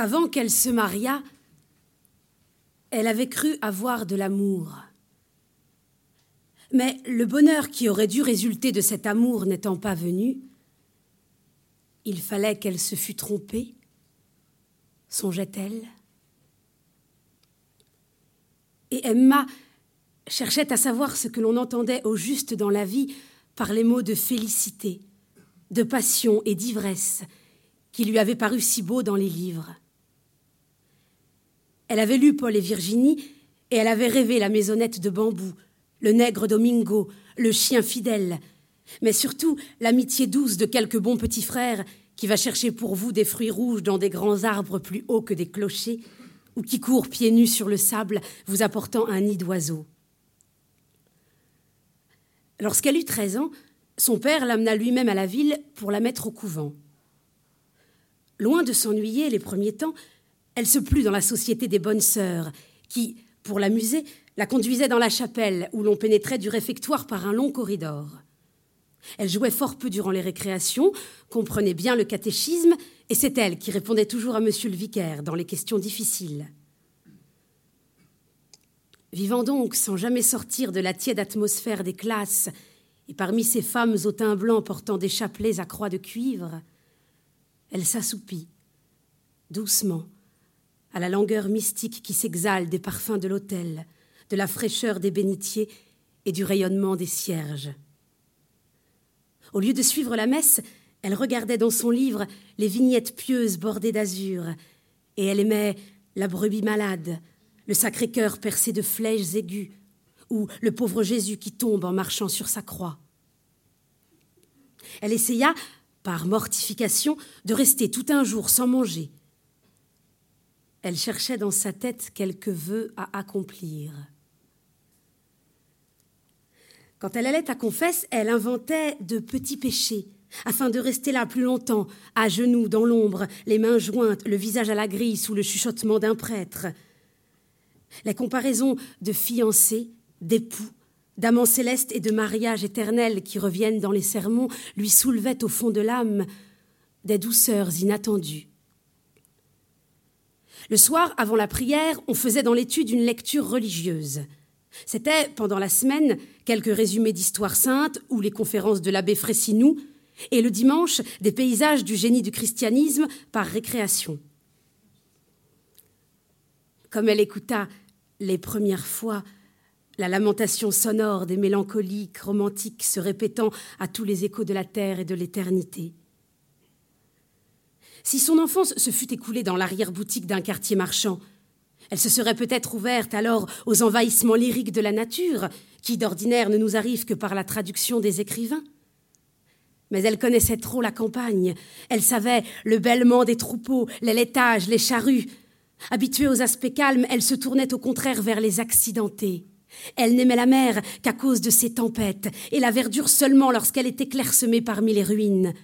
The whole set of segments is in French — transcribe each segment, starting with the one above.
Avant qu'elle se mariât, elle avait cru avoir de l'amour. Mais le bonheur qui aurait dû résulter de cet amour n'étant pas venu, il fallait qu'elle se fût trompée, songeait-elle. Et Emma cherchait à savoir ce que l'on entendait au juste dans la vie par les mots de félicité, de passion et d'ivresse qui lui avaient paru si beaux dans les livres. Elle avait lu Paul et Virginie et elle avait rêvé la maisonnette de bambou, le nègre Domingo, le chien fidèle, mais surtout l'amitié douce de quelques bons petits frères qui va chercher pour vous des fruits rouges dans des grands arbres plus hauts que des clochers, ou qui court pieds nus sur le sable vous apportant un nid d'oiseaux. Lorsqu'elle eut treize ans, son père l'amena lui-même à la ville pour la mettre au couvent. Loin de s'ennuyer les premiers temps, elle se plut dans la société des bonnes sœurs, qui, pour l'amuser, la conduisaient dans la chapelle, où l'on pénétrait du réfectoire par un long corridor. Elle jouait fort peu durant les récréations, comprenait bien le catéchisme, et c'est elle qui répondait toujours à monsieur le vicaire dans les questions difficiles. Vivant donc sans jamais sortir de la tiède atmosphère des classes, et parmi ces femmes au teint blanc portant des chapelets à croix de cuivre, elle s'assoupit, doucement, à la langueur mystique qui s'exhale des parfums de l'autel, de la fraîcheur des bénitiers et du rayonnement des cierges. Au lieu de suivre la messe, elle regardait dans son livre les vignettes pieuses bordées d'azur, et elle aimait la brebis malade, le Sacré-Cœur percé de flèches aiguës, ou le pauvre Jésus qui tombe en marchant sur sa croix. Elle essaya, par mortification, de rester tout un jour sans manger. Elle cherchait dans sa tête quelques vœux à accomplir. Quand elle allait à confesse, elle inventait de petits péchés, afin de rester là plus longtemps, à genoux dans l'ombre, les mains jointes, le visage à la grille sous le chuchotement d'un prêtre. Les comparaisons de fiancés, d'époux, d'amants célestes et de mariage éternel qui reviennent dans les sermons lui soulevaient au fond de l'âme des douceurs inattendues. Le soir, avant la prière, on faisait dans l'étude une lecture religieuse. C'était, pendant la semaine, quelques résumés d'histoire sainte ou les conférences de l'abbé Fressinou, et le dimanche, des paysages du génie du christianisme par récréation. Comme elle écouta les premières fois la lamentation sonore des mélancoliques romantiques se répétant à tous les échos de la terre et de l'éternité. Si son enfance se fût écoulée dans l'arrière-boutique d'un quartier marchand, elle se serait peut-être ouverte alors aux envahissements lyriques de la nature, qui d'ordinaire ne nous arrivent que par la traduction des écrivains. Mais elle connaissait trop la campagne, elle savait le bêlement des troupeaux, les laitages, les charrues. Habituée aux aspects calmes, elle se tournait au contraire vers les accidentés. Elle n'aimait la mer qu'à cause de ses tempêtes, et la verdure seulement lorsqu'elle était clairsemée parmi les ruines.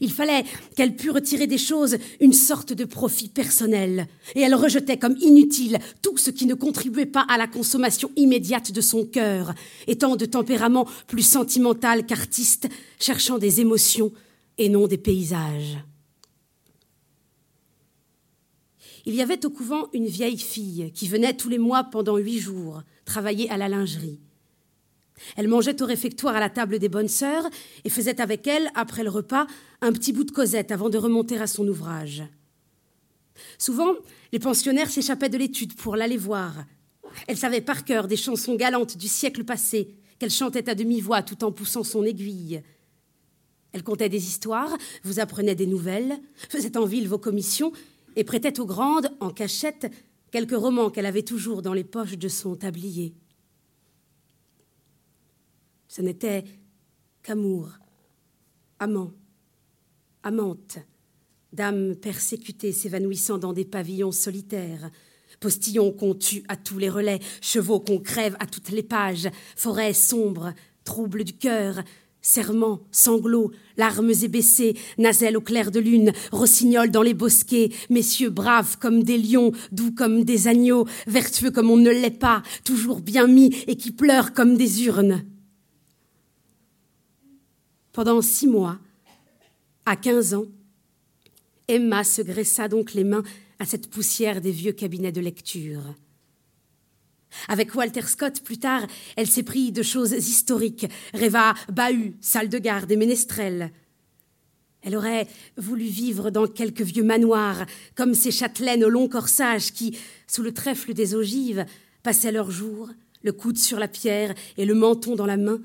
Il fallait qu'elle pût retirer des choses une sorte de profit personnel, et elle rejetait comme inutile tout ce qui ne contribuait pas à la consommation immédiate de son cœur, étant de tempérament plus sentimental qu'artiste, cherchant des émotions et non des paysages. Il y avait au couvent une vieille fille qui venait tous les mois pendant huit jours travailler à la lingerie. Elle mangeait au réfectoire à la table des bonnes sœurs et faisait avec elles, après le repas, un petit bout de Cosette avant de remonter à son ouvrage. Souvent, les pensionnaires s'échappaient de l'étude pour l'aller voir. Elle savait par cœur des chansons galantes du siècle passé qu'elle chantait à demi-voix tout en poussant son aiguille. Elle contait des histoires, vous apprenait des nouvelles, faisait en ville vos commissions et prêtait aux grandes, en cachette, quelques romans qu'elle avait toujours dans les poches de son tablier. Ce n'était qu'amour, amant, amante, dames persécutées s'évanouissant dans des pavillons solitaires, postillons qu'on tue à tous les relais, chevaux qu'on crève à toutes les pages, forêts sombres, troubles du cœur, serments, sanglots, larmes ébaissées, naselles au clair de lune, rossignols dans les bosquets, messieurs braves comme des lions, doux comme des agneaux, vertueux comme on ne l'est pas, toujours bien mis et qui pleurent comme des urnes. Pendant six mois, à quinze ans, Emma se graissa donc les mains à cette poussière des vieux cabinets de lecture. Avec Walter Scott, plus tard, elle s'est pris de choses historiques, rêva bahut, salle de garde et ménestrel. Elle aurait voulu vivre dans quelques vieux manoirs, comme ces châtelaines au long corsage qui, sous le trèfle des ogives, passaient leurs jours, le coude sur la pierre et le menton dans la main,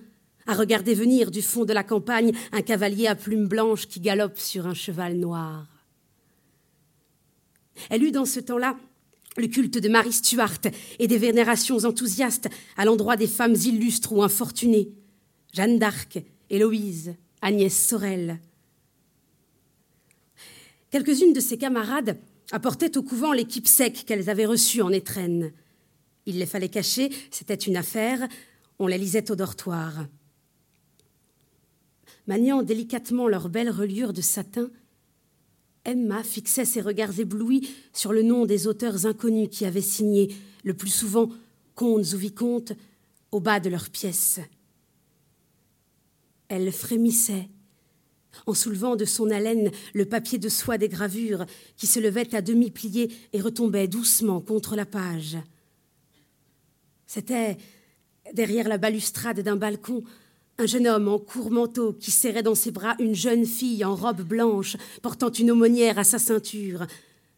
à regarder venir du fond de la campagne un cavalier à plumes blanches qui galope sur un cheval noir. Elle eut dans ce temps-là le culte de Marie Stuart et des vénérations enthousiastes à l'endroit des femmes illustres ou infortunées, Jeanne d'Arc, Héloïse, Agnès Sorel. Quelques-unes de ses camarades apportaient au couvent l'équipe sec qu'elles avaient reçue en étrenne. Il les fallait cacher, c'était une affaire, on les lisait au dortoir. Maniant délicatement leurs belles reliures de satin, Emma fixait ses regards éblouis sur le nom des auteurs inconnus qui avaient signé, le plus souvent comtes ou vicomtes, au bas de leurs pièces. Elle frémissait en soulevant de son haleine le papier de soie des gravures qui se levait à demi plié et retombait doucement contre la page. C'était, derrière la balustrade d'un balcon, un jeune homme en court manteau qui serrait dans ses bras une jeune fille en robe blanche portant une aumônière à sa ceinture,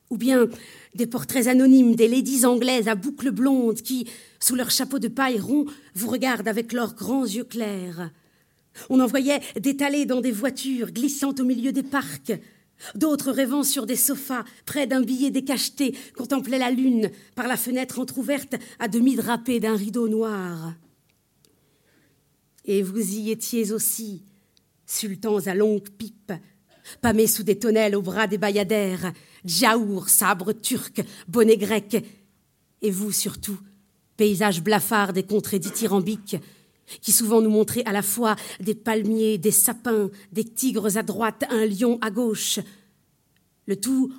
ou bien des portraits anonymes des ladies anglaises à boucles blondes qui, sous leur chapeau de paille rond, vous regardent avec leurs grands yeux clairs. On en voyait d'étalés dans des voitures glissant au milieu des parcs. D'autres rêvant sur des sofas, près d'un billet décacheté, contemplaient la lune par la fenêtre entr'ouverte à demi drapée d'un rideau noir. Et vous y étiez aussi, sultans à longue pipe, pâmés sous des tonnelles au bras des bayadères, djaours, sabres turcs, bonnets grecs, et vous surtout, paysages blafards des contrées dithyrambiques, qui souvent nous montraient à la fois des palmiers, des sapins, des tigres à droite, un lion à gauche, le tout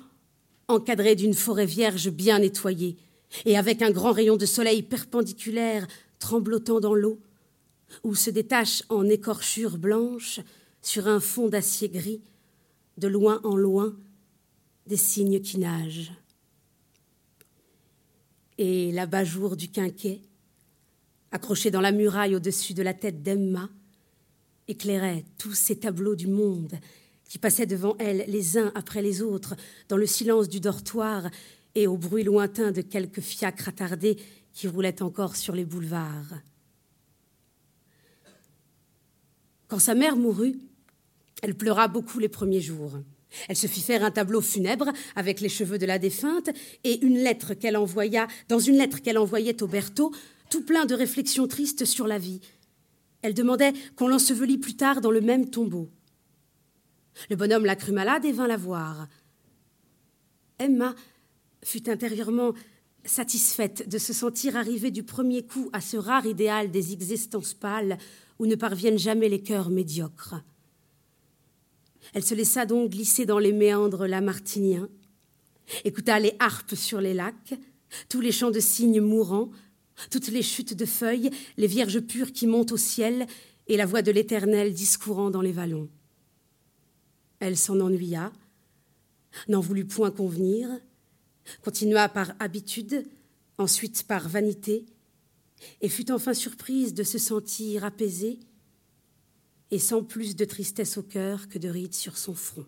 encadré d'une forêt vierge bien nettoyée, et avec un grand rayon de soleil perpendiculaire tremblotant dans l'eau, où se détachent en écorchures blanches, sur un fond d'acier gris, de loin en loin, des cygnes qui nagent. Et l'abat-jour du quinquet, accroché dans la muraille au-dessus de la tête d'Emma, éclairait tous ces tableaux du monde qui passaient devant elle les uns après les autres dans le silence du dortoir et au bruit lointain de quelques fiacres attardés qui roulaient encore sur les boulevards. Quand sa mère mourut, elle pleura beaucoup les premiers jours. Elle se fit faire un tableau funèbre avec les cheveux de la défunte et une lettre qu'elle envoya, dans une lettre qu'elle envoyait au Berthaud, tout plein de réflexions tristes sur la vie. Elle demandait qu'on l'ensevelît plus tard dans le même tombeau. Le bonhomme la crut malade et vint la voir. Emma fut intérieurement satisfaite de se sentir arrivée du premier coup à ce rare idéal des existences pâles où ne parviennent jamais les cœurs médiocres. Elle se laissa donc glisser dans les méandres lamartiniens, écouta les harpes sur les lacs, tous les chants de cygnes mourants, toutes les chutes de feuilles, les vierges pures qui montent au ciel et la voix de l'Éternel discourant dans les vallons. Elle s'en ennuya, n'en voulut point convenir, continua par habitude, ensuite par vanité, et fut enfin surprise de se sentir apaisée et sans plus de tristesse au cœur que de rides sur son front.